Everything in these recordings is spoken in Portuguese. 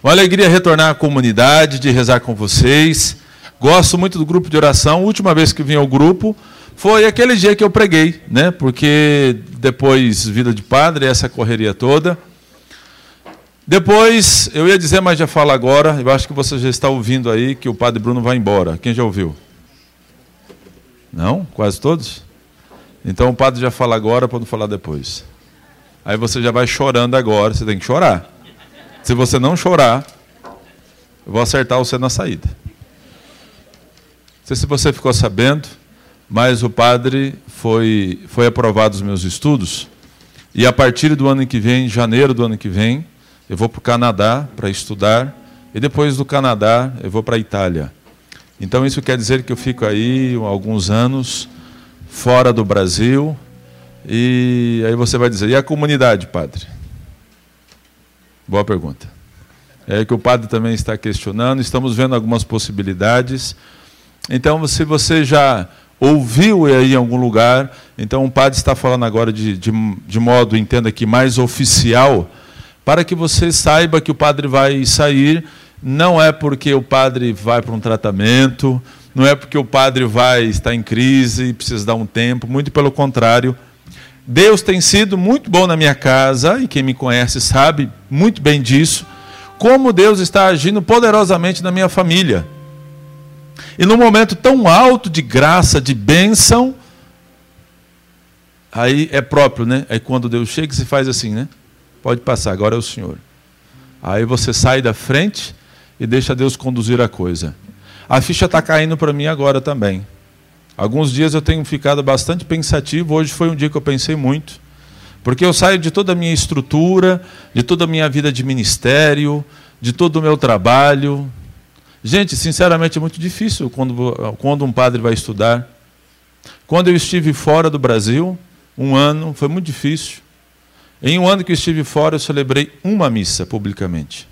Uma alegria retornar à comunidade, de rezar com vocês. Gosto muito do grupo de oração. A última vez que vim ao grupo foi aquele dia que eu preguei, né? Porque depois vida de padre, essa correria toda. Depois, eu ia dizer, mas já falo agora. Eu acho que você já está ouvindo aí que o padre Bruno vai embora. Quem já ouviu? Não? Quase todos? Então o padre já fala agora para não falar depois. Aí você já vai chorando agora, você tem que chorar. Se você não chorar, eu vou acertar você na saída. Não sei se você ficou sabendo, mas o padre foi, foi aprovado os meus estudos. E a partir do ano que vem, janeiro do ano que vem, eu vou para o Canadá para estudar. E depois do Canadá, eu vou para a Itália. Então isso quer dizer que eu fico aí alguns anos fora do Brasil. E aí você vai dizer: e a comunidade, padre? Boa pergunta. É que o padre também está questionando, estamos vendo algumas possibilidades. Então, se você já ouviu aí em algum lugar, então o padre está falando agora de, de, de modo, entenda aqui, mais oficial, para que você saiba que o padre vai sair, não é porque o padre vai para um tratamento, não é porque o padre vai estar em crise e precisa dar um tempo, muito pelo contrário, Deus tem sido muito bom na minha casa, e quem me conhece sabe muito bem disso, como Deus está agindo poderosamente na minha família. E num momento tão alto de graça, de bênção, aí é próprio, né? Aí quando Deus chega, se faz assim, né? Pode passar, agora é o Senhor. Aí você sai da frente e deixa Deus conduzir a coisa. A ficha está caindo para mim agora também. Alguns dias eu tenho ficado bastante pensativo. Hoje foi um dia que eu pensei muito. Porque eu saio de toda a minha estrutura, de toda a minha vida de ministério, de todo o meu trabalho. Gente, sinceramente é muito difícil quando, quando um padre vai estudar. Quando eu estive fora do Brasil, um ano, foi muito difícil. Em um ano que eu estive fora, eu celebrei uma missa publicamente.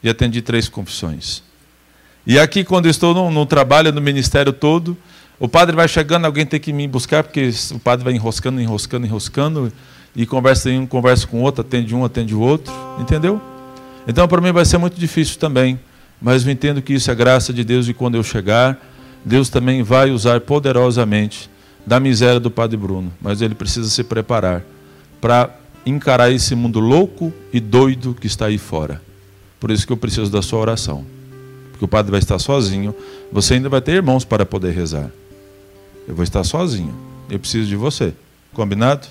E atendi três confissões. E aqui, quando estou no, no trabalho, no ministério todo, o padre vai chegando, alguém tem que me buscar, porque o padre vai enroscando, enroscando, enroscando, e conversa um, conversa com o outro, atende um, atende o outro, entendeu? Então para mim vai ser muito difícil também, mas eu entendo que isso é graça de Deus e quando eu chegar, Deus também vai usar poderosamente da miséria do Padre Bruno, mas ele precisa se preparar para encarar esse mundo louco e doido que está aí fora. Por isso que eu preciso da sua oração. Porque o padre vai estar sozinho, você ainda vai ter irmãos para poder rezar. Eu vou estar sozinho. Eu preciso de você. Combinado?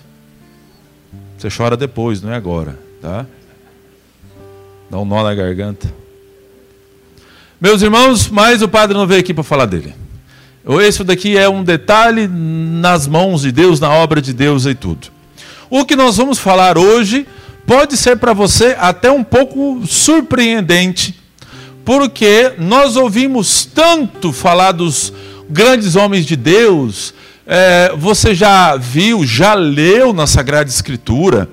Você chora depois, não é agora, tá? Dá um nó na garganta. Meus irmãos, mas o padre não veio aqui para falar dele. Esse daqui é um detalhe nas mãos de Deus, na obra de Deus e tudo. O que nós vamos falar hoje pode ser para você até um pouco surpreendente, porque nós ouvimos tanto falar dos grandes homens de Deus, é, você já viu, já leu na Sagrada Escritura,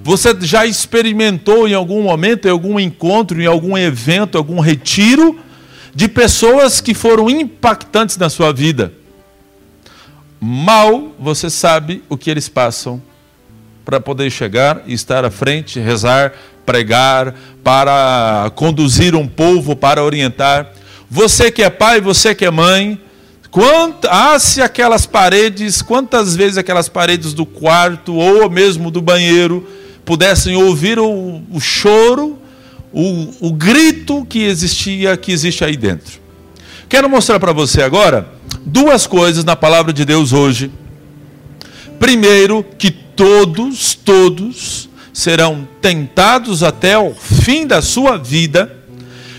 você já experimentou em algum momento, em algum encontro, em algum evento, algum retiro, de pessoas que foram impactantes na sua vida. Mal você sabe o que eles passam para poder chegar e estar à frente, rezar, pregar, para conduzir um povo, para orientar. Você que é pai, você que é mãe, Quantas, ah, se aquelas paredes, quantas vezes aquelas paredes do quarto ou mesmo do banheiro pudessem ouvir o, o choro, o, o grito que existia, que existe aí dentro. Quero mostrar para você agora duas coisas na palavra de Deus hoje. Primeiro, que todos, todos serão tentados até o fim da sua vida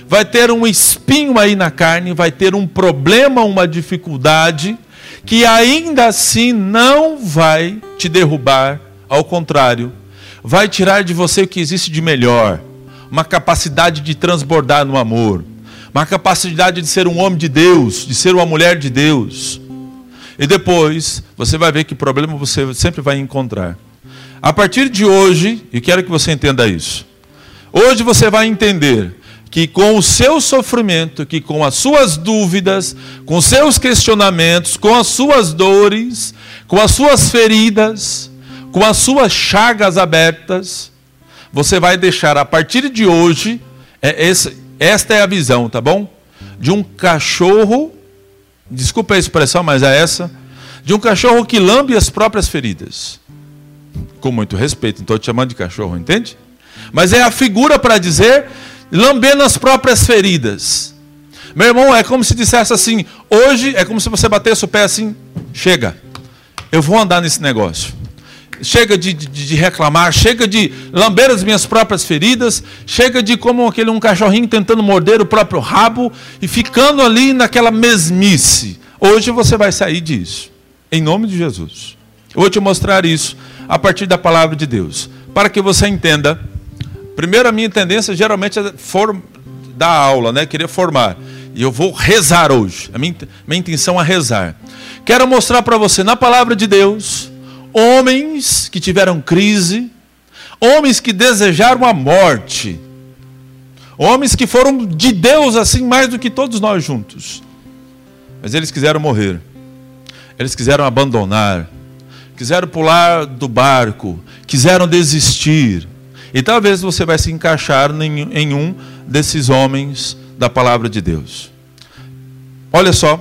vai ter um espinho aí na carne, vai ter um problema, uma dificuldade, que ainda assim não vai te derrubar, ao contrário, vai tirar de você o que existe de melhor, uma capacidade de transbordar no amor, uma capacidade de ser um homem de Deus, de ser uma mulher de Deus. E depois você vai ver que problema você sempre vai encontrar. A partir de hoje, e quero que você entenda isso. Hoje você vai entender que com o seu sofrimento, que com as suas dúvidas, com seus questionamentos, com as suas dores, com as suas feridas, com as suas chagas abertas, você vai deixar a partir de hoje É esse, esta é a visão, tá bom? De um cachorro, desculpa a expressão, mas é essa, de um cachorro que lambe as próprias feridas. Com muito respeito, não estou te chamando de cachorro, entende? Mas é a figura para dizer lambendo as próprias feridas. Meu irmão, é como se dissesse assim: hoje é como se você batesse o pé assim, chega, eu vou andar nesse negócio. Chega de, de, de, reclamar, chega de lamber as minhas próprias feridas, chega de como aquele um cachorrinho tentando morder o próprio rabo e ficando ali naquela mesmice. Hoje você vai sair disso, em nome de Jesus. Eu vou te mostrar isso a partir da palavra de Deus, para que você entenda. Primeiro, a minha tendência geralmente é for, dar aula, né? querer formar. E eu vou rezar hoje. A minha, minha intenção é rezar. Quero mostrar para você na palavra de Deus homens que tiveram crise, homens que desejaram a morte, homens que foram de Deus assim mais do que todos nós juntos. Mas eles quiseram morrer. Eles quiseram abandonar, quiseram pular do barco, quiseram desistir. E talvez você vai se encaixar em, um desses homens da palavra de Deus. Olha só.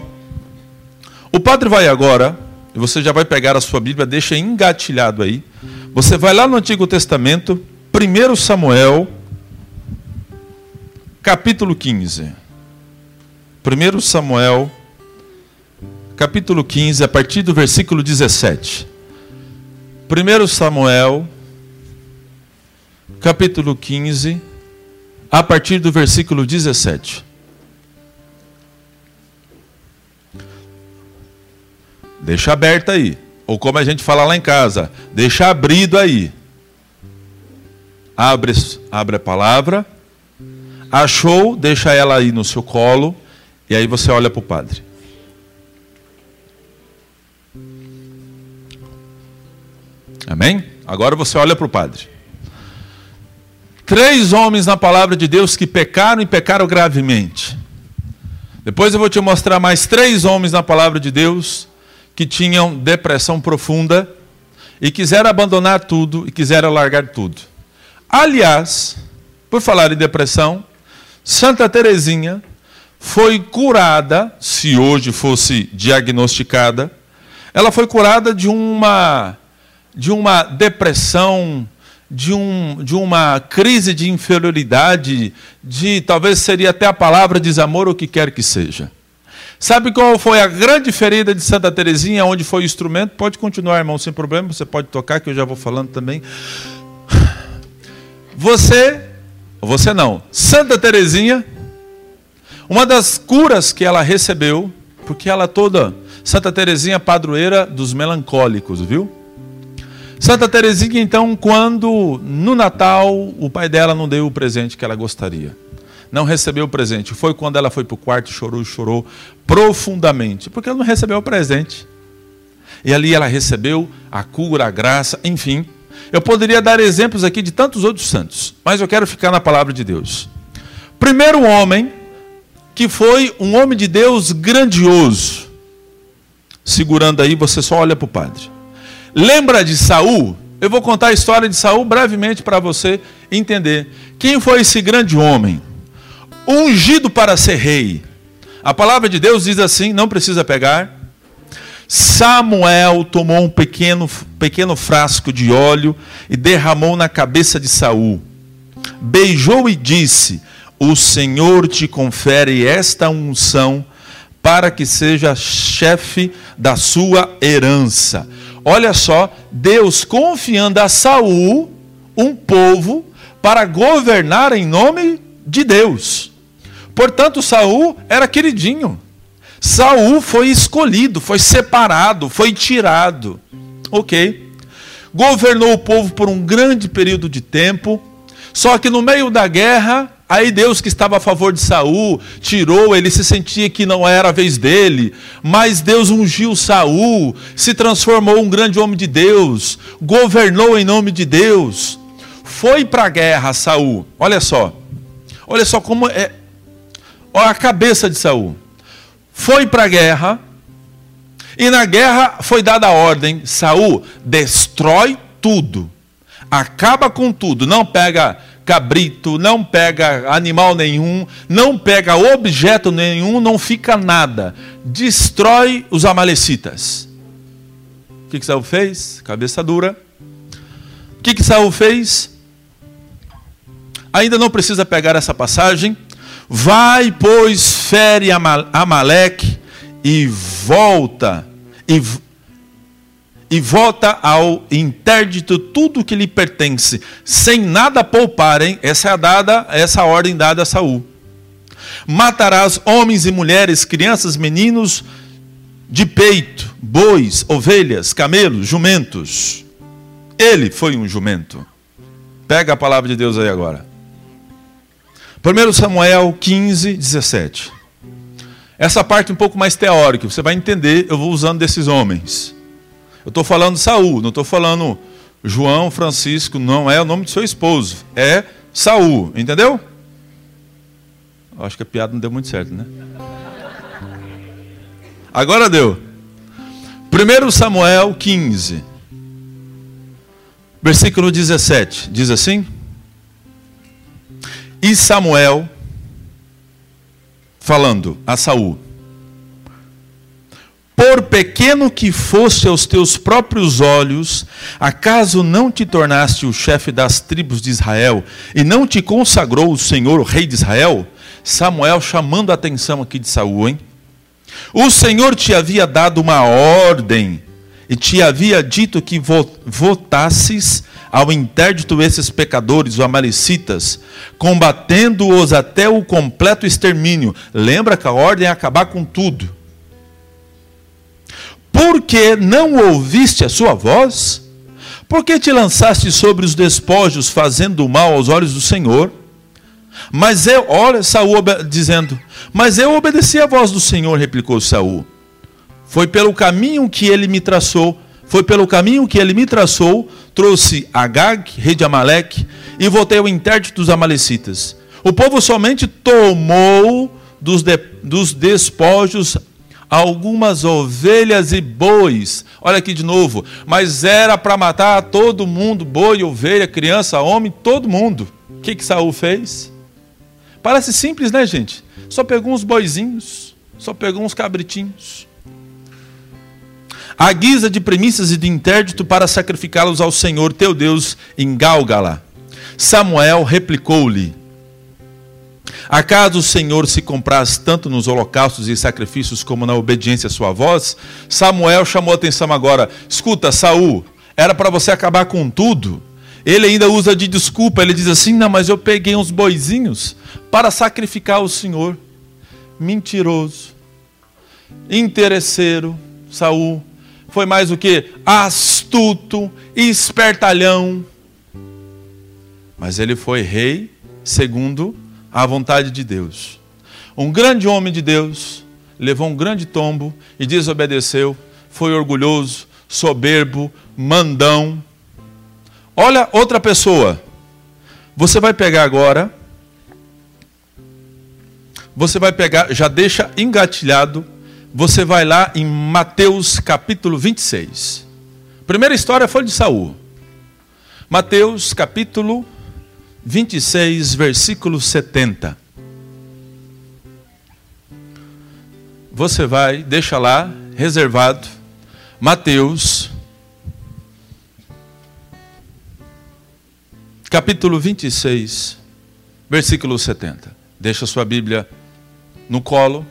O padre vai agora, e você já vai pegar a sua Bíblia, deixa engatilhado aí. Você vai lá no Antigo Testamento, 1 Samuel, capítulo 15. 1 Samuel, capítulo 15, a partir do versículo 17. 1 Samuel, capítulo 15, a partir do versículo 17. Deixa aberto aí. Ou como a gente fala lá em casa, deixa abrido aí. Abre, abre a palavra. Achou, deixa ela aí no seu colo. E aí você olha para o padre. Amém? Agora você olha para o padre. Três homens na palavra de Deus que pecaram e pecaram gravemente. Depois eu vou te mostrar mais três homens na palavra de Deus que tinham depressão profunda e quiseram abandonar tudo e quiseram largar tudo. Aliás, por falar em depressão, Santa Teresinha foi curada, se hoje fosse diagnosticada, ela foi curada de uma de uma depressão de, um, de uma crise de inferioridade, de talvez seria até a palavra desamor, ou o que quer que seja. Sabe qual foi a grande ferida de Santa Teresinha, onde foi o instrumento? Pode continuar, irmão, sem problema, você pode tocar, que eu já vou falando também. Você, você não, Santa Teresinha, uma das curas que ela recebeu, porque ela toda, Santa Teresinha padroeira dos melancólicos, viu? Santa Teresinha, então, quando no Natal o pai dela não deu o presente que ela gostaria, não recebeu o presente, foi quando ela foi para o quarto e chorou, chorou profundamente, porque ela não recebeu o presente. E ali ela recebeu a cura, a graça, enfim. Eu poderia dar exemplos aqui de tantos outros santos, mas eu quero ficar na palavra de Deus. Primeiro homem que foi um homem de Deus grandioso. Segurando aí, você só olha para o padre. Lembra de Saul? Eu vou contar a história de Saul brevemente para você entender. Quem foi esse grande homem? Ungido para ser rei. A palavra de Deus diz assim, não precisa pegar. Samuel tomou um pequeno, pequeno frasco de óleo e derramou na cabeça de Saul. Beijou e disse: O Senhor te confere esta unção para que seja chefe da sua herança. Olha só, Deus confiando a Saul um povo para governar em nome de Deus. Portanto, Saul era queridinho. Saul foi escolhido, foi separado, foi tirado. OK? Governou o povo por um grande período de tempo. Só que no meio da guerra, Aí Deus que estava a favor de Saul tirou, ele se sentia que não era a vez dele, mas Deus ungiu Saul, se transformou um grande homem de Deus, governou em nome de Deus, foi para a guerra Saul. Olha só. Olha só como é olha a cabeça de Saul. Foi para a guerra, e na guerra foi dada a ordem: Saul, destrói tudo. Acaba com tudo, não pega cabrito, não pega animal nenhum, não pega objeto nenhum, não fica nada. Destrói os amalecitas. O que, que Saul fez? Cabeça dura. O que, que Saul fez? Ainda não precisa pegar essa passagem. Vai, pois, fere Amaleque e volta, e e volta ao interdito tudo que lhe pertence, sem nada pouparem. Essa é dada, essa é ordem dada a Saul. Matarás homens e mulheres, crianças, meninos de peito, bois, ovelhas, camelos, jumentos. Ele foi um jumento. Pega a palavra de Deus aí agora. 1 Samuel 15, 17. Essa parte um pouco mais teórica, você vai entender, eu vou usando desses homens. Eu estou falando Saul, não estou falando João Francisco, não é o nome do seu esposo, é Saul, entendeu? Acho que a piada não deu muito certo, né? Agora deu. 1 Samuel 15, versículo 17, diz assim: E Samuel, falando a Saul, por pequeno que fosse aos teus próprios olhos, acaso não te tornaste o chefe das tribos de Israel e não te consagrou o Senhor, o rei de Israel? Samuel chamando a atenção aqui de Saul, hein? O Senhor te havia dado uma ordem e te havia dito que votasses ao interdito esses pecadores, os amalecitas, combatendo-os até o completo extermínio. Lembra que a ordem é acabar com tudo porque não ouviste a sua voz? Porque te lançaste sobre os despojos, fazendo mal aos olhos do Senhor? Mas eu, olha, Saul dizendo, mas eu obedeci a voz do Senhor, replicou Saul. Foi pelo caminho que ele me traçou, foi pelo caminho que ele me traçou, trouxe Agag, rei de Amaleque, e voltei ao intérprete dos amalecitas. O povo somente tomou dos, de, dos despojos algumas ovelhas e bois. Olha aqui de novo. Mas era para matar todo mundo, boi, ovelha, criança, homem, todo mundo. O que, que Saul fez? Parece simples, né, gente? Só pegou uns boizinhos, só pegou uns cabritinhos. A guisa de premissas e de interdito para sacrificá-los ao Senhor teu Deus em Gálgala. Samuel replicou-lhe: Acaso o Senhor se compraz tanto nos holocaustos e sacrifícios como na obediência à sua voz? Samuel chamou a atenção agora. Escuta, Saul, era para você acabar com tudo. Ele ainda usa de desculpa, ele diz assim: "Não, mas eu peguei uns boizinhos para sacrificar o Senhor". Mentiroso. Interesseiro, Saul. Foi mais o que? Astuto, espertalhão. Mas ele foi rei segundo à vontade de Deus. Um grande homem de Deus levou um grande tombo e desobedeceu, foi orgulhoso, soberbo, mandão. Olha outra pessoa. Você vai pegar agora. Você vai pegar, já deixa engatilhado. Você vai lá em Mateus capítulo 26. Primeira história foi de Saul. Mateus capítulo 26, versículo 70. Você vai, deixa lá, reservado, Mateus, capítulo 26, versículo 70. Deixa sua Bíblia no colo.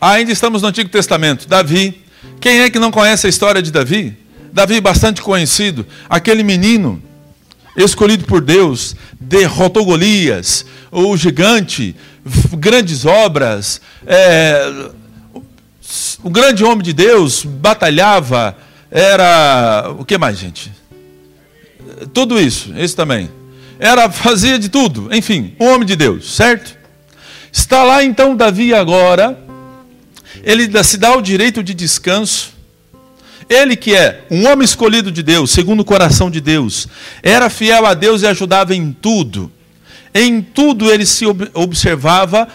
Ainda estamos no Antigo Testamento. Davi. Quem é que não conhece a história de Davi? Davi, bastante conhecido. Aquele menino escolhido por Deus, derrotou Golias, o gigante, grandes obras, é, o grande homem de Deus batalhava, era. O que mais, gente? Tudo isso, esse também. Era, fazia de tudo, enfim, um homem de Deus, certo? Está lá então Davi agora, ele se dá o direito de descanso, ele que é um homem escolhido de Deus, segundo o coração de Deus, era fiel a Deus e ajudava em tudo. Em tudo ele se observava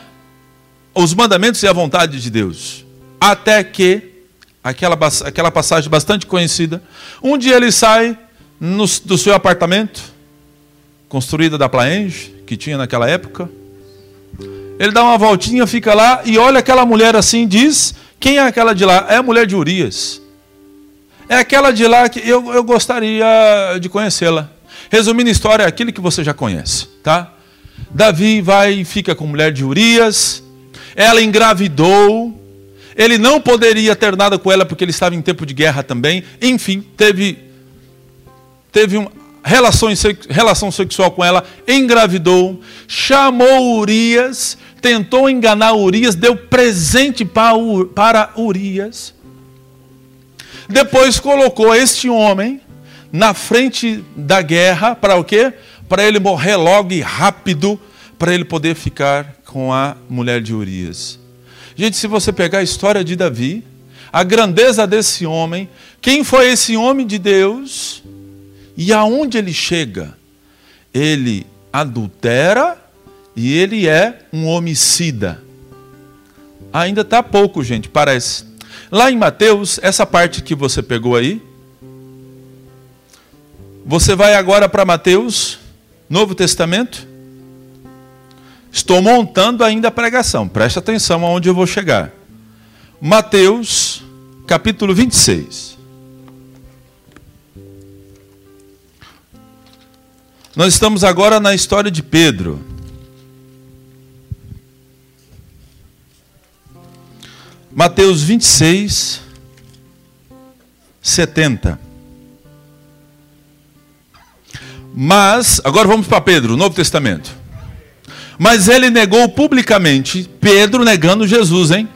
os mandamentos e a vontade de Deus. Até que, aquela, aquela passagem bastante conhecida, um dia ele sai no, do seu apartamento, construída da Plaenge, que tinha naquela época. Ele dá uma voltinha, fica lá e olha aquela mulher assim diz: Quem é aquela de lá? É a mulher de Urias. É aquela de lá que eu, eu gostaria de conhecê-la. Resumindo a história, é aquilo que você já conhece, tá? Davi vai e fica com mulher de Urias. Ela engravidou. Ele não poderia ter nada com ela porque ele estava em tempo de guerra também. Enfim, teve teve um, relações, relação sexual com ela, engravidou, chamou Urias, tentou enganar Urias, deu presente para Urias. Depois colocou este homem na frente da guerra para o quê? Para ele morrer logo e rápido, para ele poder ficar com a mulher de Urias. Gente, se você pegar a história de Davi, a grandeza desse homem, quem foi esse homem de Deus? E aonde ele chega? Ele adultera e ele é um homicida. Ainda está pouco, gente, parece. Lá em Mateus, essa parte que você pegou aí, você vai agora para Mateus, Novo Testamento. Estou montando ainda a pregação, preste atenção aonde eu vou chegar. Mateus, capítulo 26. Nós estamos agora na história de Pedro. Mateus 26, 70. Mas, agora vamos para Pedro, Novo Testamento. Mas ele negou publicamente, Pedro negando Jesus, hein?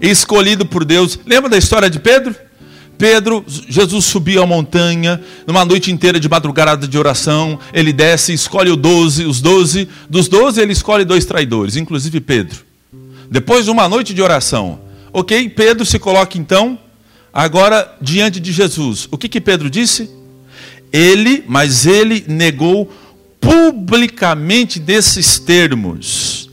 Escolhido por Deus. Lembra da história de Pedro? Pedro, Jesus subiu a montanha, numa noite inteira de madrugada de oração, ele desce, escolhe os doze, os doze, dos doze ele escolhe dois traidores, inclusive Pedro. Depois de uma noite de oração, ok, Pedro se coloca então, agora diante de Jesus. O que que Pedro disse? Ele, mas ele negou publicamente desses termos.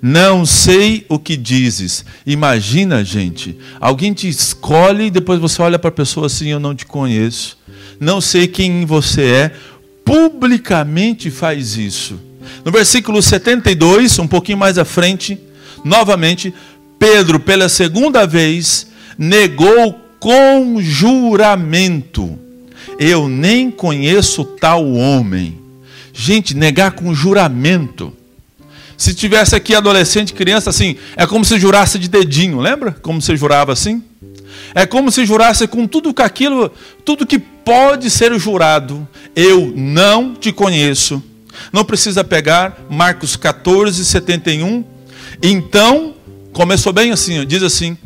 Não sei o que dizes. Imagina, gente, alguém te escolhe e depois você olha para a pessoa assim: Eu não te conheço. Não sei quem você é. Publicamente faz isso. No versículo 72, um pouquinho mais à frente, novamente, Pedro, pela segunda vez, negou com juramento: Eu nem conheço tal homem. Gente, negar com juramento. Se tivesse aqui adolescente, criança, assim, é como se jurasse de dedinho, lembra? Como se jurava assim? É como se jurasse com tudo que aquilo, tudo que pode ser jurado. Eu não te conheço. Não precisa pegar Marcos 14, 71. Então, começou bem assim, diz assim.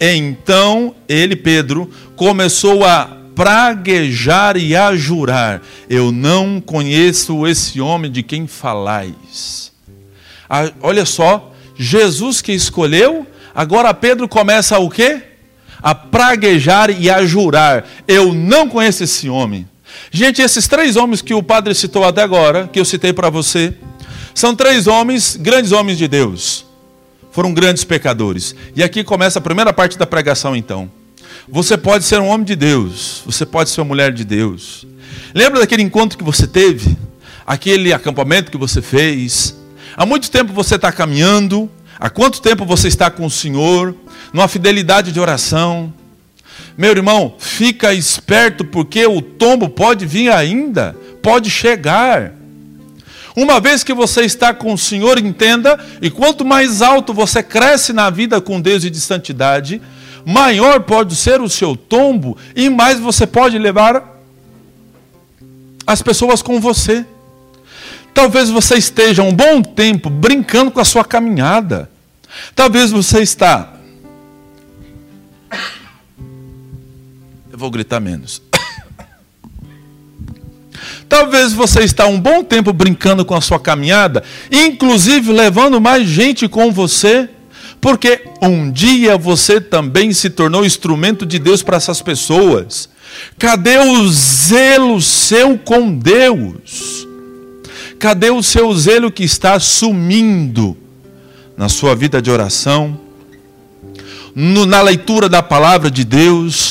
Então ele, Pedro, começou a praguejar e a jurar: Eu não conheço esse homem de quem falais. Olha só, Jesus que escolheu, agora Pedro começa o quê? A praguejar e a jurar. Eu não conheço esse homem. Gente, esses três homens que o padre citou até agora, que eu citei para você, são três homens, grandes homens de Deus. Foram grandes pecadores. E aqui começa a primeira parte da pregação, então. Você pode ser um homem de Deus, você pode ser uma mulher de Deus. Lembra daquele encontro que você teve? Aquele acampamento que você fez? Há muito tempo você está caminhando, há quanto tempo você está com o Senhor, numa fidelidade de oração. Meu irmão, fica esperto porque o tombo pode vir ainda, pode chegar. Uma vez que você está com o Senhor, entenda, e quanto mais alto você cresce na vida com Deus e de santidade, maior pode ser o seu tombo e mais você pode levar as pessoas com você. Talvez você esteja um bom tempo brincando com a sua caminhada. Talvez você está. Eu vou gritar menos. Talvez você está um bom tempo brincando com a sua caminhada, inclusive levando mais gente com você, porque um dia você também se tornou instrumento de Deus para essas pessoas. Cadê o zelo seu com Deus? Cadê o seu zelo que está sumindo na sua vida de oração, no, na leitura da palavra de Deus,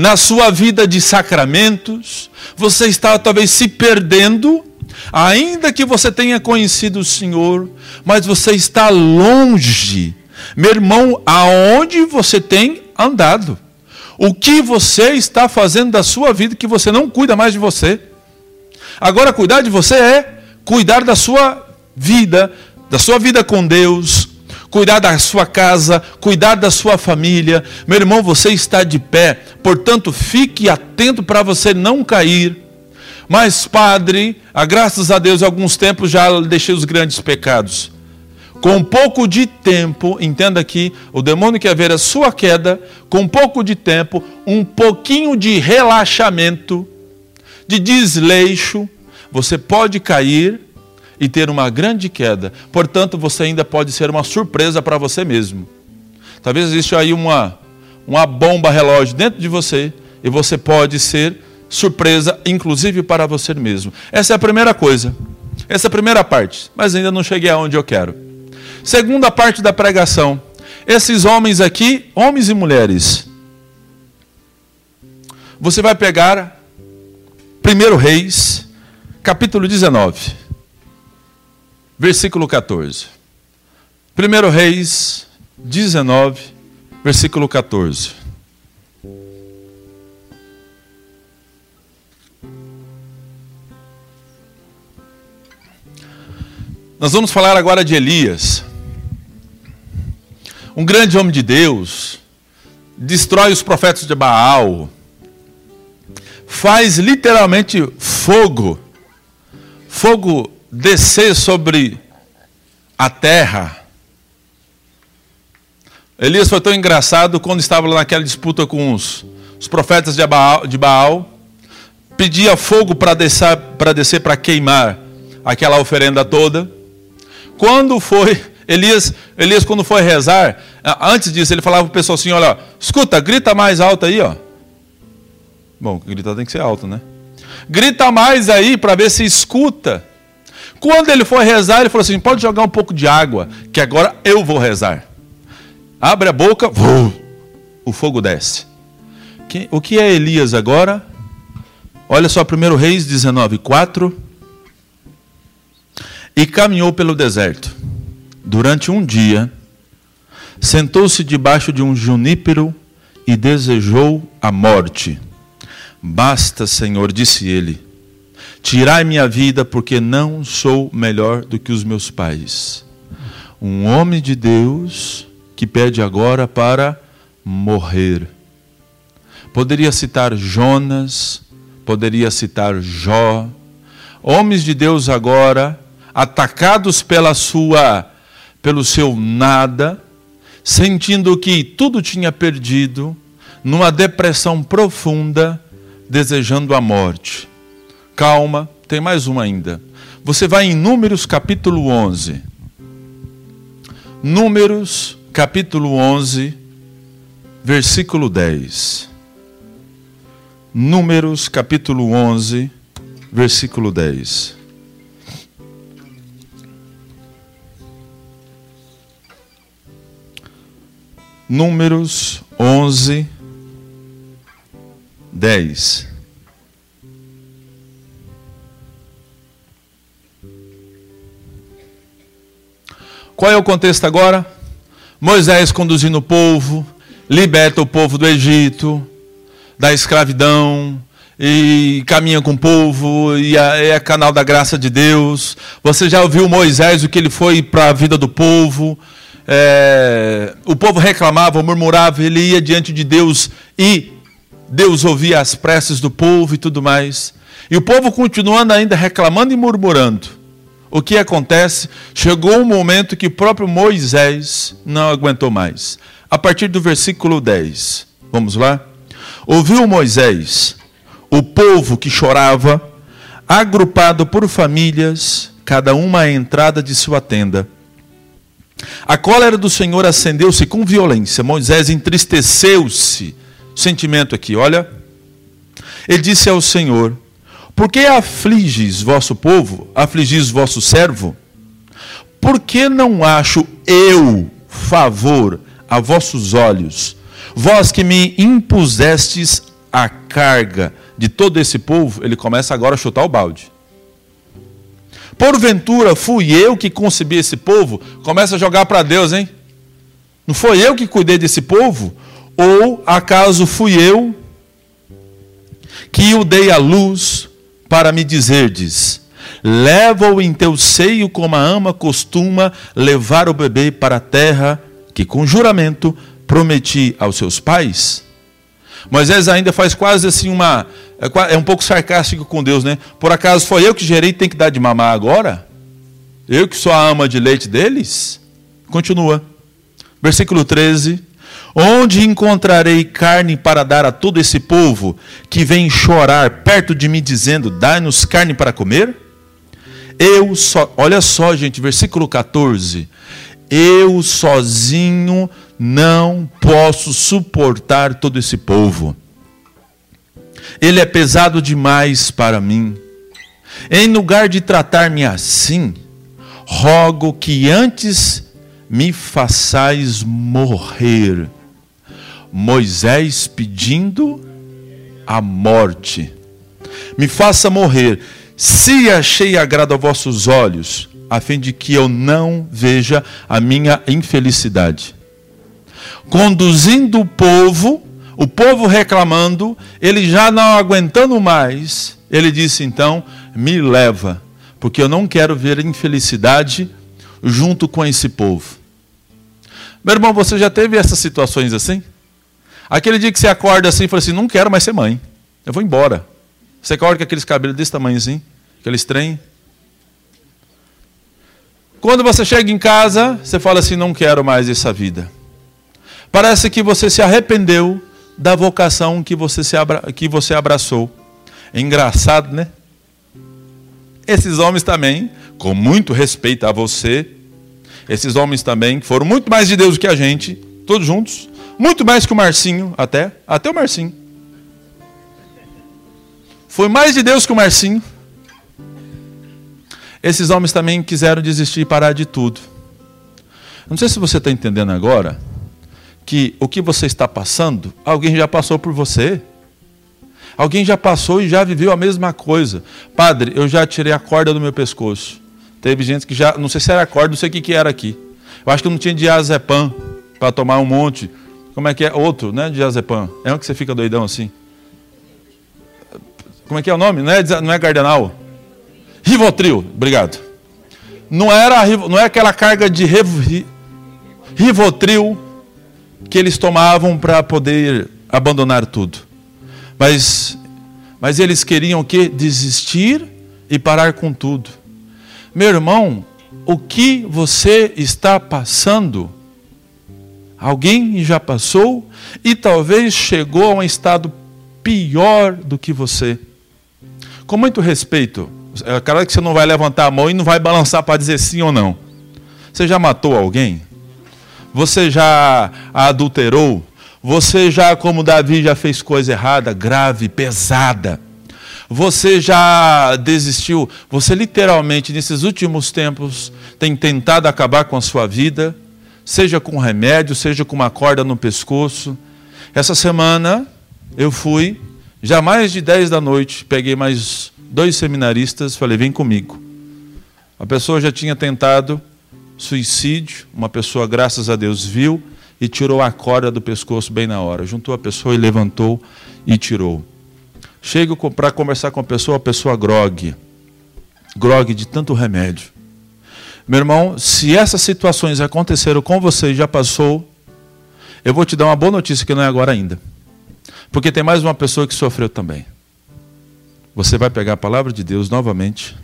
na sua vida de sacramentos? Você está talvez se perdendo Ainda que você tenha conhecido o Senhor, mas você está longe. Meu irmão, aonde você tem andado? O que você está fazendo da sua vida que você não cuida mais de você? Agora, cuidar de você é cuidar da sua vida, da sua vida com Deus, cuidar da sua casa, cuidar da sua família. Meu irmão, você está de pé, portanto, fique atento para você não cair. Mas, Padre, a graças a Deus, há alguns tempos já deixei os grandes pecados. Com pouco de tempo, entenda aqui, o demônio quer ver a sua queda, com pouco de tempo, um pouquinho de relaxamento, de desleixo, você pode cair e ter uma grande queda. Portanto, você ainda pode ser uma surpresa para você mesmo. Talvez exista aí uma, uma bomba relógio dentro de você e você pode ser surpresa, inclusive para você mesmo. Essa é a primeira coisa. Essa é a primeira parte, mas ainda não cheguei aonde eu quero. Segunda parte da pregação. Esses homens aqui, homens e mulheres. Você vai pegar 1 Reis, capítulo 19, versículo 14. 1 Reis 19, versículo 14. Nós vamos falar agora de Elias um grande homem de Deus, destrói os profetas de Baal, faz literalmente fogo, fogo descer sobre a terra. Elias foi tão engraçado quando estava lá naquela disputa com os, os profetas de Baal, de Baal, pedia fogo para descer para descer para queimar aquela oferenda toda. Quando foi Elias, Elias quando foi rezar, antes disso, ele falava para o pessoal assim: olha, escuta, grita mais alto aí, ó. Bom, gritar tem que ser alto, né? Grita mais aí para ver se escuta. Quando ele foi rezar, ele falou assim: pode jogar um pouco de água, que agora eu vou rezar. Abre a boca, o fogo desce. O que é Elias agora? Olha só, 1 Reis 19, 4. E caminhou pelo deserto durante um dia, sentou-se debaixo de um junípero e desejou a morte. Basta, Senhor, disse ele, tirai minha vida, porque não sou melhor do que os meus pais. Um homem de Deus que pede agora para morrer. Poderia citar Jonas, poderia citar Jó, homens de Deus agora atacados pela sua pelo seu nada, sentindo que tudo tinha perdido, numa depressão profunda, desejando a morte. Calma, tem mais uma ainda. Você vai em Números capítulo 11. Números capítulo 11, versículo 10. Números capítulo 11, versículo 10. Números 11, 10. Qual é o contexto agora? Moisés conduzindo o povo, liberta o povo do Egito, da escravidão, e caminha com o povo, e é, é canal da graça de Deus. Você já ouviu Moisés, o que ele foi para a vida do povo, é, o povo reclamava, murmurava, ele ia diante de Deus e Deus ouvia as preces do povo e tudo mais. E o povo continuando ainda reclamando e murmurando. O que acontece? Chegou um momento que o próprio Moisés não aguentou mais. A partir do versículo 10. Vamos lá? Ouviu Moisés o povo que chorava, agrupado por famílias, cada uma à entrada de sua tenda. A cólera do Senhor acendeu-se com violência. Moisés entristeceu-se. Sentimento aqui, olha. Ele disse ao Senhor: Por que afliges vosso povo, afligis vosso servo? Por que não acho eu favor a vossos olhos, vós que me impusestes a carga de todo esse povo? Ele começa agora a chutar o balde. Porventura fui eu que concebi esse povo? Começa a jogar para Deus, hein? Não foi eu que cuidei desse povo? Ou acaso fui eu que o dei à luz para me dizerdes: Leva-o em teu seio como a ama costuma levar o bebê para a terra que com juramento prometi aos seus pais? Moisés ainda faz quase assim uma. É, é um pouco sarcástico com Deus, né? Por acaso foi eu que gerei tem que dar de mamar agora? Eu que sou a ama de leite deles? Continua. Versículo 13. Onde encontrarei carne para dar a todo esse povo que vem chorar perto de mim, dizendo: Dai-nos carne para comer? Eu só, olha só, gente, versículo 14. Eu sozinho não posso suportar todo esse povo. Ele é pesado demais para mim. Em lugar de tratar-me assim, rogo que antes me façais morrer. Moisés pedindo a morte. Me faça morrer, se achei agrado a vossos olhos, a fim de que eu não veja a minha infelicidade. Conduzindo o povo, o povo reclamando, ele já não aguentando mais, ele disse então: Me leva, porque eu não quero ver infelicidade junto com esse povo. Meu irmão, você já teve essas situações assim? Aquele dia que você acorda assim e fala assim: Não quero mais ser mãe, eu vou embora. Você acorda com aqueles cabelos desse tamanho assim, aqueles trem. Quando você chega em casa, você fala assim: Não quero mais essa vida. Parece que você se arrependeu da vocação que você, se abra... que você abraçou. É engraçado, né? Esses homens também, com muito respeito a você, esses homens também, que foram muito mais de Deus do que a gente, todos juntos, muito mais que o Marcinho, até, até o Marcinho. Foi mais de Deus que o Marcinho. Esses homens também quiseram desistir e parar de tudo. Não sei se você está entendendo agora que o que você está passando, alguém já passou por você. Alguém já passou e já viveu a mesma coisa. Padre, eu já tirei a corda do meu pescoço. Teve gente que já, não sei se era corda, não sei o que, que era aqui. Eu acho que não tinha diazepam para tomar um monte. Como é que é? Outro, né? Diazepam. É um que você fica doidão assim. Como é que é o nome? Não é, não é Gardenal? Rivotril, obrigado. Não era, não é aquela carga de Rivotril que eles tomavam para poder abandonar tudo. Mas, mas eles queriam o quê? Desistir e parar com tudo. Meu irmão, o que você está passando? Alguém já passou e talvez chegou a um estado pior do que você. Com muito respeito, é claro que você não vai levantar a mão e não vai balançar para dizer sim ou não. Você já matou alguém? Você já adulterou? Você já, como Davi, já fez coisa errada, grave, pesada? Você já desistiu? Você literalmente, nesses últimos tempos, tem tentado acabar com a sua vida, seja com remédio, seja com uma corda no pescoço. Essa semana eu fui, já mais de 10 da noite, peguei mais dois seminaristas, falei: vem comigo. A pessoa já tinha tentado suicídio, uma pessoa, graças a Deus, viu e tirou a corda do pescoço bem na hora. Juntou a pessoa e levantou e tirou. Chego para conversar com a pessoa, a pessoa grogue. Grogue de tanto remédio. Meu irmão, se essas situações aconteceram com você e já passou, eu vou te dar uma boa notícia que não é agora ainda. Porque tem mais uma pessoa que sofreu também. Você vai pegar a palavra de Deus novamente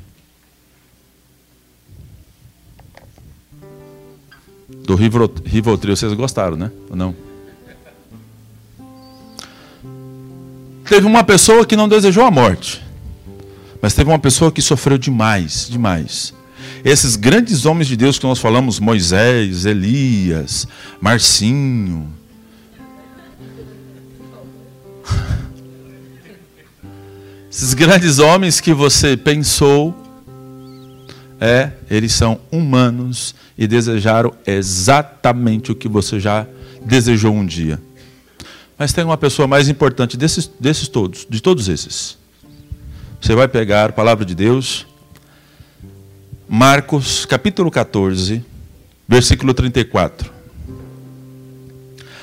do Rivotril. Vocês gostaram, né? Ou não? Teve uma pessoa que não desejou a morte, mas teve uma pessoa que sofreu demais, demais. Esses grandes homens de Deus que nós falamos, Moisés, Elias, Marcinho. Esses grandes homens que você pensou, é, eles são humanos e desejaram exatamente o que você já desejou um dia. Mas tem uma pessoa mais importante desses, desses todos, de todos esses. Você vai pegar a palavra de Deus Marcos, capítulo 14, versículo 34.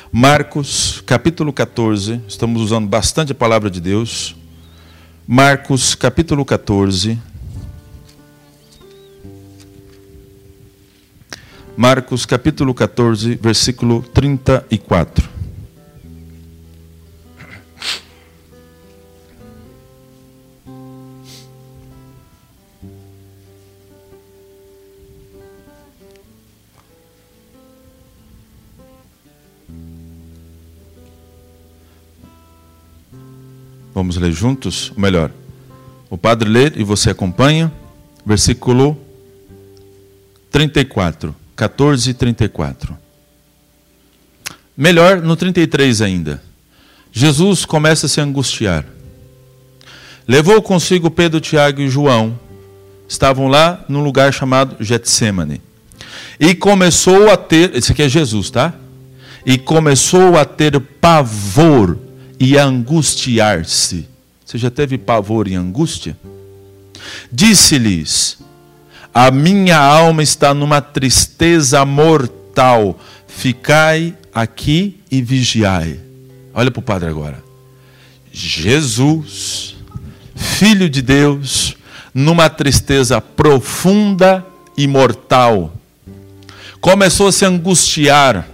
Marcos, capítulo 14, estamos usando bastante a palavra de Deus. Marcos, capítulo 14. Marcos, capítulo 14, versículo 34. Vamos ler juntos? Ou melhor, o padre lê e você acompanha. Versículo 34. 14 e 34. Melhor, no 33 ainda. Jesus começa a se angustiar. Levou consigo Pedro, Tiago e João. Estavam lá num lugar chamado Getsemane. E começou a ter, esse aqui é Jesus, tá? E começou a ter pavor e angustiar-se. Você já teve pavor e angústia? Disse-lhes: A minha alma está numa tristeza mortal. Ficai aqui e vigiai. Olha para o padre agora. Jesus, Filho de Deus, numa tristeza profunda e mortal, começou a se angustiar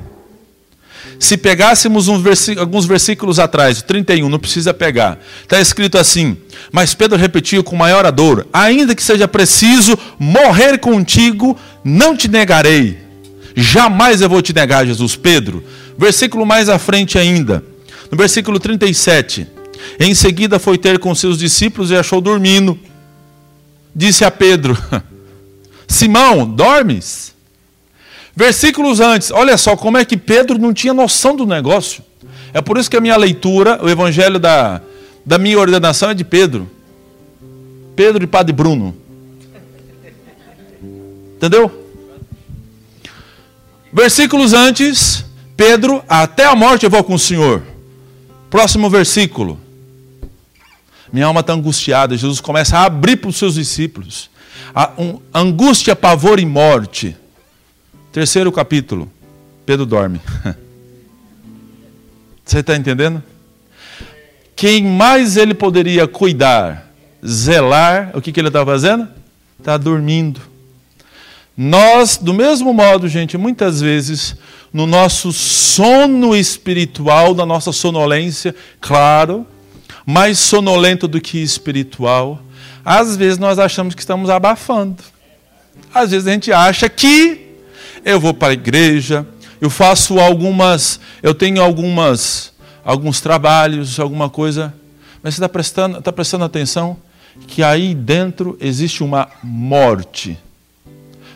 se pegássemos um alguns versículos atrás, 31, não precisa pegar, está escrito assim: Mas Pedro repetiu com maior dor: Ainda que seja preciso morrer contigo, não te negarei. Jamais eu vou te negar, Jesus. Pedro, versículo mais à frente ainda, no versículo 37. Em seguida foi ter com seus discípulos e achou dormindo. Disse a Pedro: Simão, dormes? Versículos antes, olha só como é que Pedro não tinha noção do negócio. É por isso que a minha leitura, o evangelho da, da minha ordenação é de Pedro. Pedro e Padre Bruno. Entendeu? Versículos antes, Pedro, até a morte eu vou com o Senhor. Próximo versículo. Minha alma está angustiada. Jesus começa a abrir para os seus discípulos. A, um, angústia, pavor e morte. Terceiro capítulo, Pedro dorme. Você está entendendo? Quem mais ele poderia cuidar, zelar, o que, que ele está fazendo? Está dormindo. Nós, do mesmo modo, gente, muitas vezes, no nosso sono espiritual, da nossa sonolência, claro, mais sonolento do que espiritual, às vezes nós achamos que estamos abafando. Às vezes a gente acha que eu vou para a igreja, eu faço algumas, eu tenho algumas, alguns trabalhos, alguma coisa, mas você está prestando, tá prestando atenção que aí dentro existe uma morte.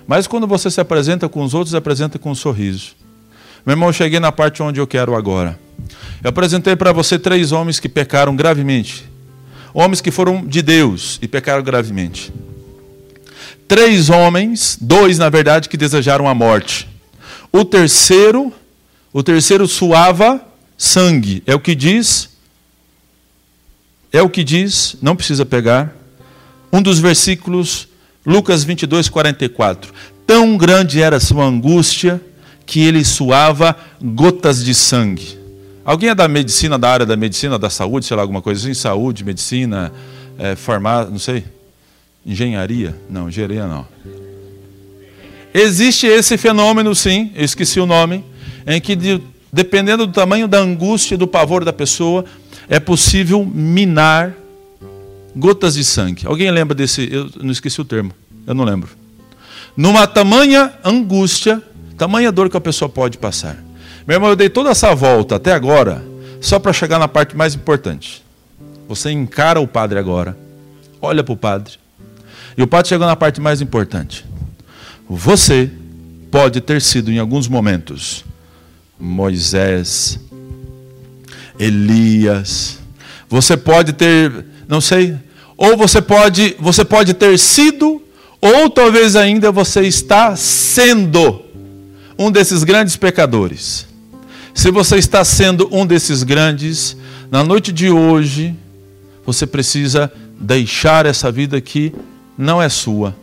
Mas quando você se apresenta com os outros, se apresenta com um sorriso. Meu irmão, eu cheguei na parte onde eu quero agora. Eu apresentei para você três homens que pecaram gravemente. Homens que foram de Deus e pecaram gravemente três homens, dois na verdade, que desejaram a morte. O terceiro, o terceiro suava sangue. É o que diz. É o que diz, não precisa pegar. Um dos versículos, Lucas 22, 44. Tão grande era a sua angústia que ele suava gotas de sangue. Alguém é da medicina, da área da medicina, da saúde, sei lá, alguma coisa assim? Saúde, medicina, é, farmácia, não sei. Engenharia? Não, engenharia não. Existe esse fenômeno, sim, eu esqueci o nome, em que, de, dependendo do tamanho da angústia e do pavor da pessoa, é possível minar gotas de sangue. Alguém lembra desse? Eu não esqueci o termo, eu não lembro. Numa tamanha angústia, tamanha dor que a pessoa pode passar. Meu irmão, eu dei toda essa volta até agora, só para chegar na parte mais importante. Você encara o padre agora, olha para o padre, e o padre chegou na parte mais importante. Você pode ter sido, em alguns momentos, Moisés, Elias. Você pode ter, não sei, ou você pode, você pode ter sido, ou talvez ainda você está sendo um desses grandes pecadores. Se você está sendo um desses grandes, na noite de hoje, você precisa deixar essa vida aqui não é sua.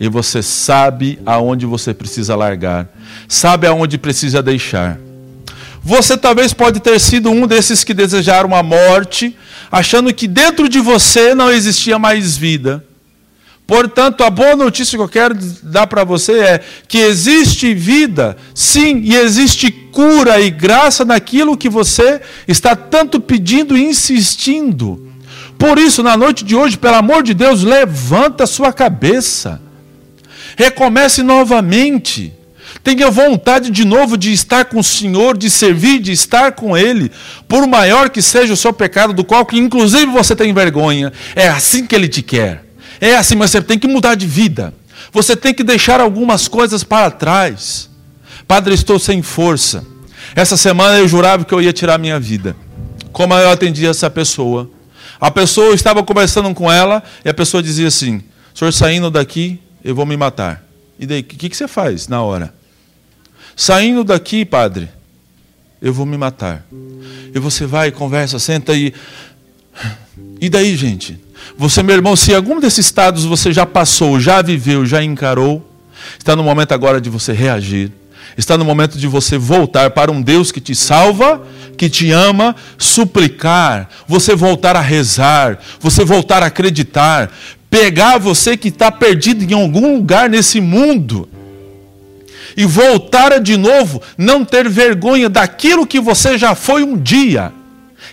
e você sabe aonde você precisa largar, sabe aonde precisa deixar. Você talvez pode ter sido um desses que desejaram a morte, achando que dentro de você não existia mais vida. Portanto, a boa notícia que eu quero dar para você é que existe vida, sim, e existe cura e graça naquilo que você está tanto pedindo e insistindo. Por isso, na noite de hoje, pelo amor de Deus, levanta a sua cabeça. Recomece novamente. Tenha vontade de novo de estar com o Senhor, de servir, de estar com Ele, por maior que seja o seu pecado, do qual que inclusive você tem vergonha. É assim que Ele te quer. É assim, mas você tem que mudar de vida. Você tem que deixar algumas coisas para trás. Padre, estou sem força. Essa semana eu jurava que eu ia tirar minha vida. Como eu atendi essa pessoa? A pessoa estava conversando com ela e a pessoa dizia assim: Senhor, saindo daqui, eu vou me matar. E daí, o que, que você faz na hora? Saindo daqui, padre, eu vou me matar. E você vai, conversa, senta e. E daí, gente? Você, meu irmão, se algum desses estados você já passou, já viveu, já encarou, está no momento agora de você reagir. Está no momento de você voltar para um Deus que te salva, que te ama, suplicar, você voltar a rezar, você voltar a acreditar, pegar você que está perdido em algum lugar nesse mundo e voltar de novo, não ter vergonha daquilo que você já foi um dia.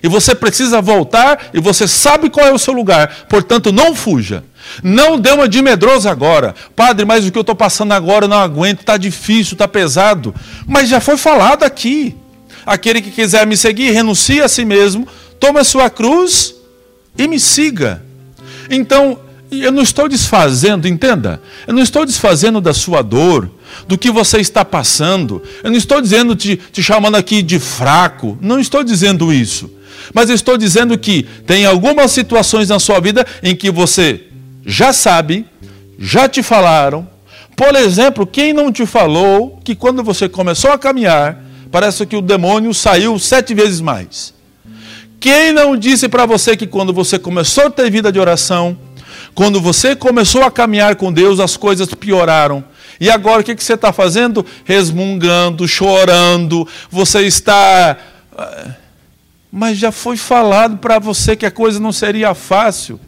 E você precisa voltar e você sabe qual é o seu lugar. Portanto, não fuja. Não dê uma de medroso agora. Padre, mas o que eu estou passando agora eu não aguento, está difícil, está pesado. Mas já foi falado aqui. Aquele que quiser me seguir, renuncie a si mesmo, tome a sua cruz e me siga. Então, eu não estou desfazendo, entenda, eu não estou desfazendo da sua dor, do que você está passando. Eu não estou dizendo, te, te chamando aqui de fraco, não estou dizendo isso. Mas estou dizendo que tem algumas situações na sua vida em que você já sabe, já te falaram. Por exemplo, quem não te falou que quando você começou a caminhar, parece que o demônio saiu sete vezes mais? Quem não disse para você que quando você começou a ter vida de oração, quando você começou a caminhar com Deus, as coisas pioraram? E agora o que você está fazendo? Resmungando, chorando, você está ah, mas já foi falado para você que a coisa não seria fácil.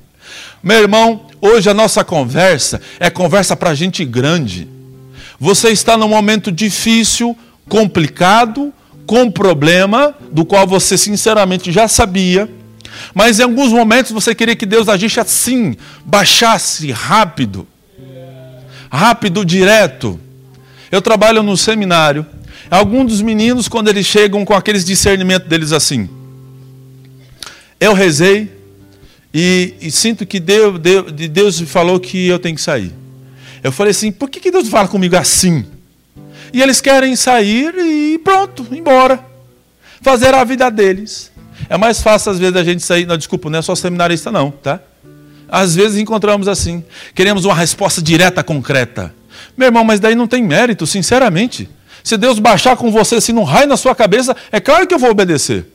Meu irmão, hoje a nossa conversa é conversa para gente grande. Você está num momento difícil, complicado, com problema, do qual você sinceramente já sabia, mas em alguns momentos você queria que Deus agisse assim, baixasse rápido, rápido, direto. Eu trabalho no seminário. Alguns dos meninos, quando eles chegam com aqueles discernimento deles assim, eu rezei e, e sinto que Deus, Deus, Deus falou que eu tenho que sair. Eu falei assim: por que, que Deus fala comigo assim? E eles querem sair e pronto, embora. Fazer a vida deles. É mais fácil às vezes a gente sair. Não, desculpa, não é só seminarista, não, tá? Às vezes encontramos assim. Queremos uma resposta direta, concreta. Meu irmão, mas daí não tem mérito, sinceramente. Se Deus baixar com você assim num raio na sua cabeça, é claro que eu vou obedecer.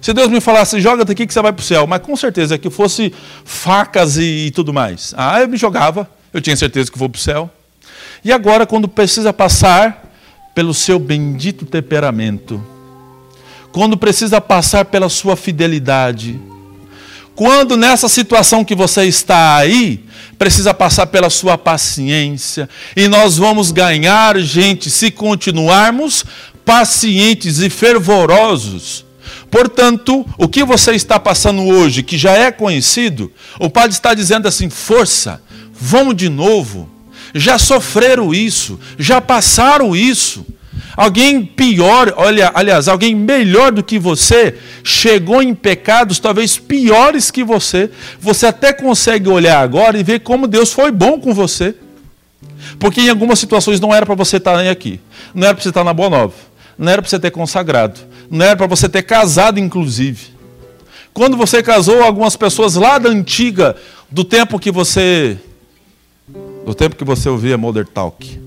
Se Deus me falasse, joga daqui que você vai para o céu, mas com certeza que fosse facas e, e tudo mais. Ah, eu me jogava, eu tinha certeza que vou para o céu. E agora, quando precisa passar pelo seu bendito temperamento, quando precisa passar pela sua fidelidade, quando nessa situação que você está aí, precisa passar pela sua paciência, e nós vamos ganhar, gente, se continuarmos pacientes e fervorosos Portanto, o que você está passando hoje, que já é conhecido, o Padre está dizendo assim: força, vamos de novo. Já sofreram isso, já passaram isso. Alguém pior, olha, aliás, alguém melhor do que você, chegou em pecados talvez piores que você. Você até consegue olhar agora e ver como Deus foi bom com você. Porque em algumas situações não era para você estar nem aqui, não era para você estar na Boa Nova, não era para você ter consagrado, era para você ter casado, inclusive. Quando você casou, algumas pessoas lá da antiga, do tempo que você. Do tempo que você ouvia Mother Talk.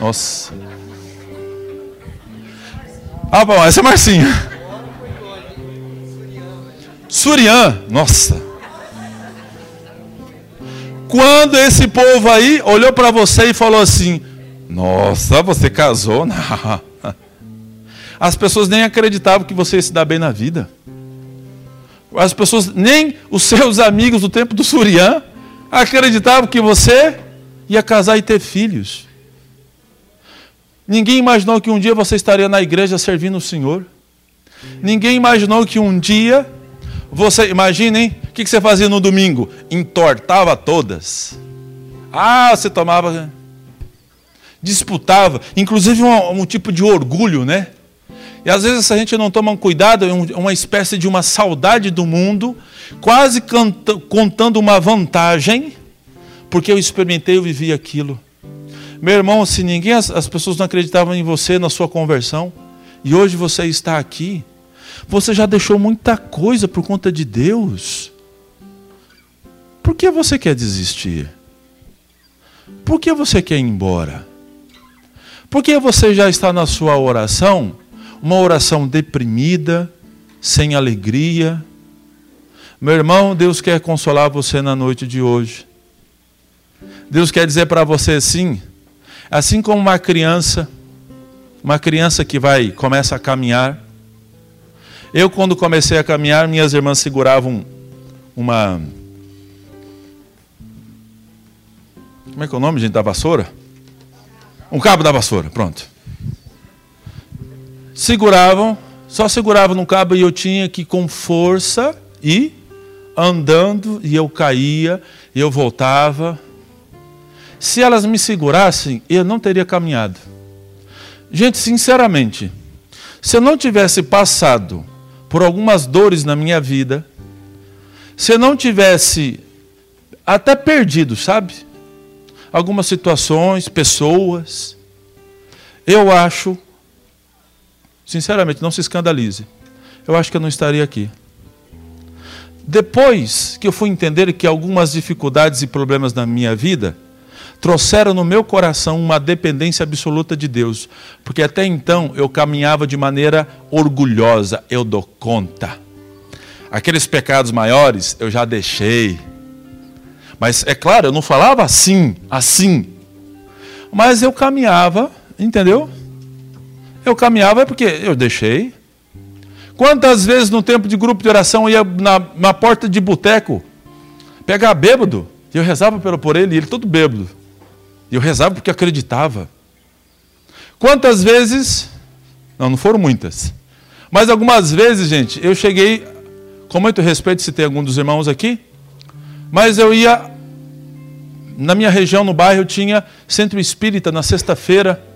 Nossa. Ah, bom, essa é Marcinha. Surian, nossa. Quando esse povo aí olhou para você e falou assim: Nossa, você casou? Não. As pessoas nem acreditavam que você ia se dar bem na vida. As pessoas, nem os seus amigos do tempo do Surian, acreditavam que você ia casar e ter filhos. Ninguém imaginou que um dia você estaria na igreja servindo o Senhor. Ninguém imaginou que um dia você, imaginem, o que você fazia no domingo? Entortava todas. Ah, você tomava, disputava, inclusive um, um tipo de orgulho, né? E às vezes, a gente não toma cuidado, é uma espécie de uma saudade do mundo, quase contando uma vantagem, porque eu experimentei, eu vivi aquilo. Meu irmão, se ninguém, as, as pessoas não acreditavam em você, na sua conversão, e hoje você está aqui, você já deixou muita coisa por conta de Deus. Por que você quer desistir? Por que você quer ir embora? Por que você já está na sua oração uma oração deprimida, sem alegria. Meu irmão, Deus quer consolar você na noite de hoje. Deus quer dizer para você assim, assim como uma criança, uma criança que vai começa a caminhar. Eu quando comecei a caminhar, minhas irmãs seguravam uma Como é que é o nome, gente, da vassoura? Um cabo da vassoura, pronto seguravam, só seguravam no cabo e eu tinha que com força ir andando e eu caía e eu voltava. Se elas me segurassem, eu não teria caminhado. Gente, sinceramente, se eu não tivesse passado por algumas dores na minha vida, se eu não tivesse até perdido, sabe? Algumas situações, pessoas, eu acho Sinceramente, não se escandalize. Eu acho que eu não estaria aqui. Depois que eu fui entender que algumas dificuldades e problemas na minha vida trouxeram no meu coração uma dependência absoluta de Deus, porque até então eu caminhava de maneira orgulhosa, eu dou conta. Aqueles pecados maiores eu já deixei. Mas é claro, eu não falava assim, assim. Mas eu caminhava, entendeu? Eu caminhava porque eu deixei. Quantas vezes no tempo de grupo de oração eu ia na, na porta de boteco pegar bêbado e eu rezava por ele e ele todo bêbado. E eu rezava porque acreditava. Quantas vezes, não, não foram muitas, mas algumas vezes, gente, eu cheguei, com muito respeito se tem algum dos irmãos aqui, mas eu ia, na minha região, no bairro, tinha centro espírita na sexta-feira,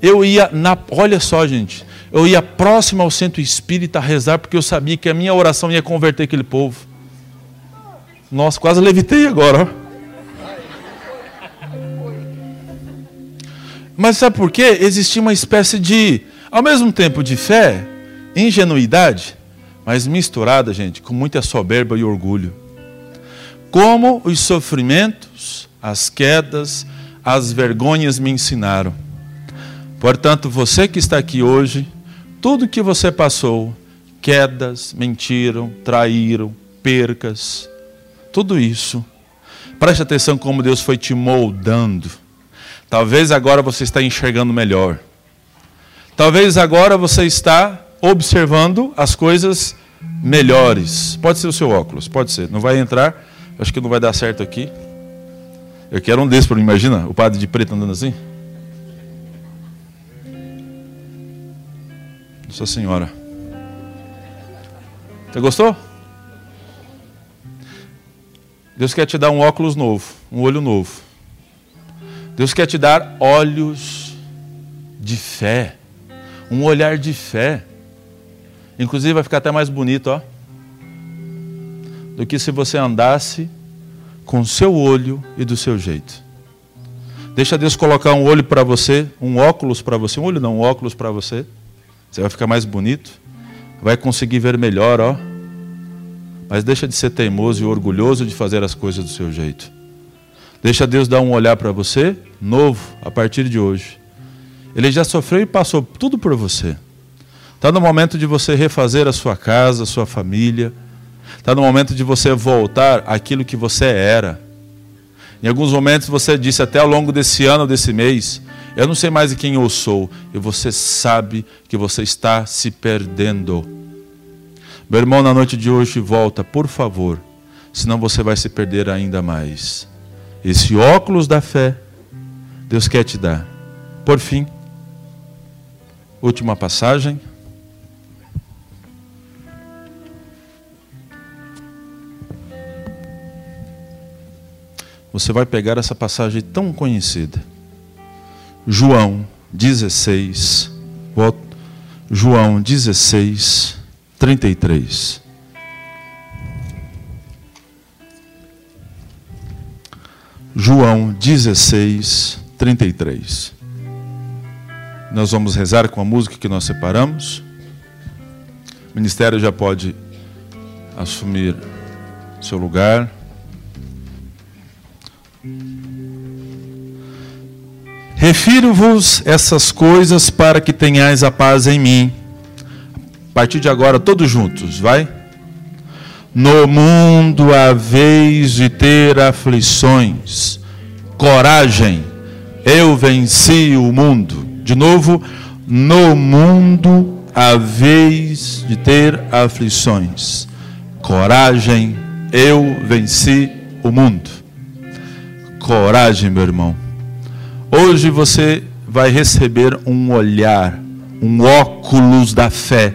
eu ia na. Olha só, gente. Eu ia próximo ao centro espírita rezar, porque eu sabia que a minha oração ia converter aquele povo. Nossa, quase levitei agora. Mas sabe por quê? Existia uma espécie de, ao mesmo tempo, de fé, ingenuidade, mas misturada, gente, com muita soberba e orgulho. Como os sofrimentos, as quedas, as vergonhas me ensinaram Portanto, você que está aqui hoje, tudo que você passou, quedas, mentiram, traíram, percas, tudo isso, preste atenção como Deus foi te moldando. Talvez agora você está enxergando melhor. Talvez agora você está observando as coisas melhores. Pode ser o seu óculos, pode ser. Não vai entrar, acho que não vai dar certo aqui. Eu quero um desses para imagina, o padre de preto andando assim. Nossa Senhora. Você gostou? Deus quer te dar um óculos novo, um olho novo. Deus quer te dar olhos de fé, um olhar de fé. Inclusive vai ficar até mais bonito, ó. Do que se você andasse com o seu olho e do seu jeito. Deixa Deus colocar um olho para você, um óculos para você, um olho não, um óculos para você. Você vai ficar mais bonito, vai conseguir ver melhor, ó. Mas deixa de ser teimoso e orgulhoso de fazer as coisas do seu jeito. Deixa Deus dar um olhar para você, novo, a partir de hoje. Ele já sofreu e passou tudo por você. Está no momento de você refazer a sua casa, a sua família. Está no momento de você voltar àquilo que você era. Em alguns momentos você disse até ao longo desse ano, desse mês, eu não sei mais de quem eu sou, e você sabe que você está se perdendo. Meu irmão, na noite de hoje, volta, por favor, senão você vai se perder ainda mais. Esse óculos da fé, Deus quer te dar. Por fim, última passagem. Você vai pegar essa passagem tão conhecida. João 16, João 16, 33. João 16, 33. Nós vamos rezar com a música que nós separamos. O ministério já pode assumir seu lugar. Refiro-vos essas coisas para que tenhais a paz em mim. A partir de agora, todos juntos, vai? No mundo haveis de ter aflições. Coragem, eu venci o mundo. De novo, no mundo haveis de ter aflições. Coragem, eu venci o mundo. Coragem, meu irmão. Hoje você vai receber um olhar, um óculos da fé,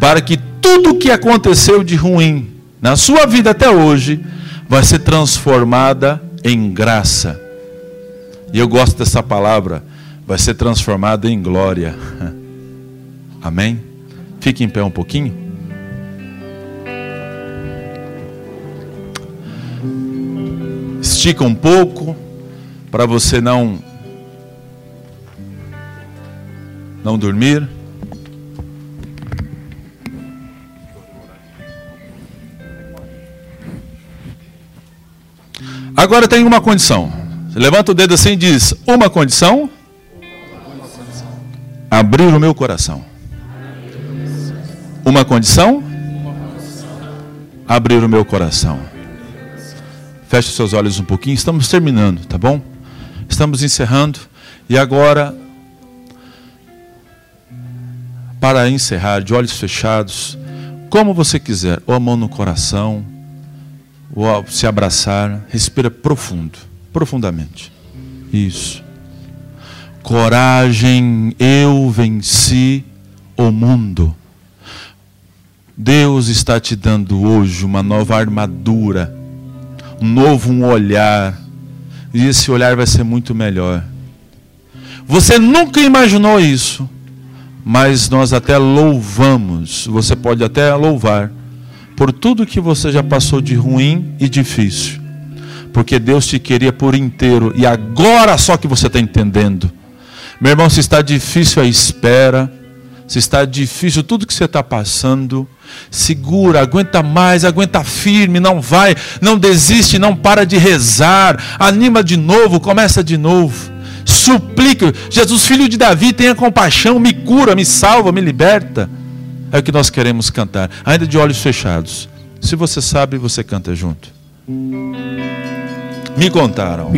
para que tudo o que aconteceu de ruim na sua vida até hoje vai ser transformada em graça. E eu gosto dessa palavra, vai ser transformada em glória. Amém? Fique em pé um pouquinho. Estica um pouco para você não não dormir. Agora tem uma condição. Levanta o dedo assim e diz: Uma condição. Abrir o meu coração. Uma condição. Abrir o meu coração. Feche seus olhos um pouquinho. Estamos terminando, tá bom? Estamos encerrando. E agora, para encerrar, de olhos fechados, como você quiser, ou a mão no coração, ou se abraçar, respira profundo, profundamente. Isso. Coragem, eu venci o mundo. Deus está te dando hoje uma nova armadura, um novo olhar e esse olhar vai ser muito melhor. Você nunca imaginou isso, mas nós até louvamos, você pode até louvar, por tudo que você já passou de ruim e difícil, porque Deus te queria por inteiro e agora só que você está entendendo. Meu irmão, se está difícil a espera, se está difícil tudo que você está passando, segura, aguenta mais, aguenta firme, não vai, não desiste, não para de rezar, anima de novo, começa de novo. Suplica, Jesus, filho de Davi, tenha compaixão, me cura, me salva, me liberta. É o que nós queremos cantar, ainda de olhos fechados. Se você sabe, você canta junto. Me contaram.